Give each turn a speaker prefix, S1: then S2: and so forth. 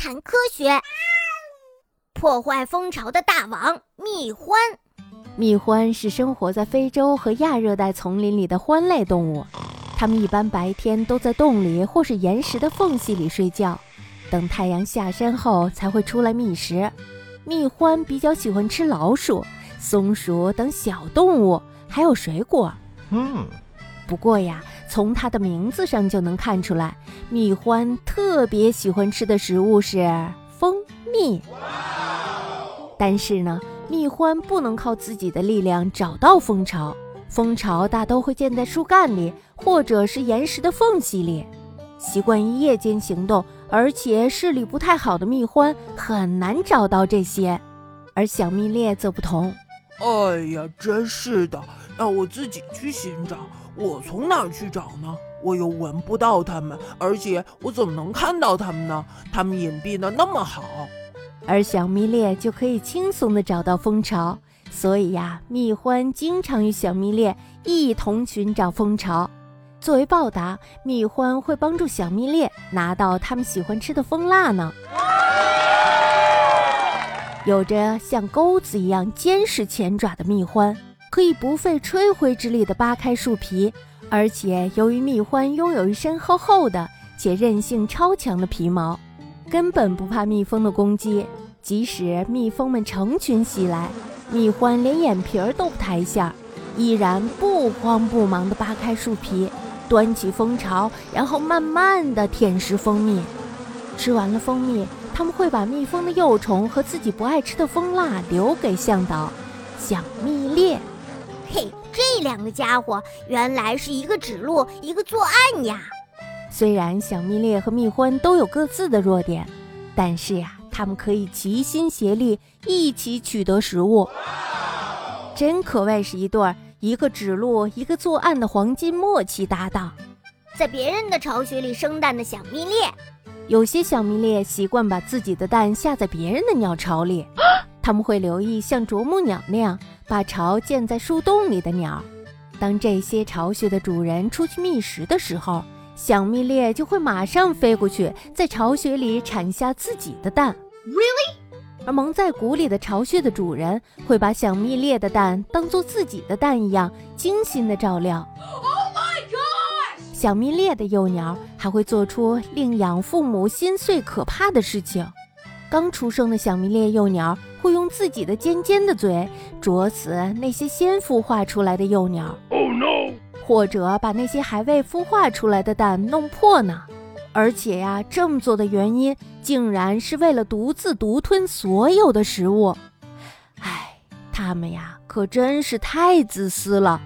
S1: 谈科学。破坏蜂巢的大王蜜獾。
S2: 蜜獾是生活在非洲和亚热带丛林里的獾类动物，它们一般白天都在洞里或是岩石的缝隙里睡觉，等太阳下山后才会出来觅食。蜜獾比较喜欢吃老鼠、松鼠等小动物，还有水果。嗯，不过呀，从它的名字上就能看出来，蜜獾特别喜欢吃的食物是蜂蜜。但是呢，蜜獾不能靠自己的力量找到蜂巢，蜂巢大都会建在树干里或者是岩石的缝隙里。习惯于夜间行动，而且视力不太好的蜜獾很难找到这些，而小蜜猎则不同。
S3: 哎呀，真是的，让我自己去寻找，我从哪儿去找呢？我又闻不到它们，而且我怎么能看到它们呢？它们隐蔽的那么好。
S2: 而小蜜猎就可以轻松地找到蜂巢，所以呀，蜜獾经常与小蜜猎一同寻找蜂巢。作为报答，蜜獾会帮助小蜜猎拿到它们喜欢吃的蜂蜡呢。有着像钩子一样坚实前爪的蜜獾，可以不费吹灰之力地扒开树皮，而且由于蜜獾拥有一身厚厚的且韧性超强的皮毛。根本不怕蜜蜂的攻击，即使蜜蜂们成群袭来，蜜獾连眼皮儿都不抬一下，依然不慌不忙地扒开树皮，端起蜂巢，然后慢慢地舔食蜂蜜。吃完了蜂蜜，他们会把蜜蜂的幼虫和自己不爱吃的蜂蜡留给向导小蜜猎。
S1: 嘿，这两个家伙原来是一个指路，一个作案呀！
S2: 虽然小蜜猎和蜜獾都有各自的弱点，但是呀，他们可以齐心协力，一起取得食物，真可谓是一对儿一个指路，一个作案的黄金默契搭档。
S1: 在别人的巢穴里生蛋的小蜜猎，
S2: 有些小蜜猎习惯把自己的蛋下在别人的鸟巢里，他们会留意像啄木鸟那样把巢建在树洞里的鸟。当这些巢穴的主人出去觅食的时候，小蜜猎就会马上飞过去，在巢穴里产下自己的蛋。
S1: Really？
S2: 而蒙在鼓里的巢穴的主人会把小蜜猎的蛋当做自己的蛋一样精心的照料。
S1: Oh my god！
S2: 小蜜猎的幼鸟还会做出令养父母心碎可怕的事情。刚出生的小蜜猎幼鸟自己的尖尖的嘴啄死那些先孵化出来的幼鸟。Oh no！或者把那些还未孵化出来的蛋弄破呢？而且呀，这么做的原因竟然是为了独自独吞所有的食物。唉，他们呀，可真是太自私了。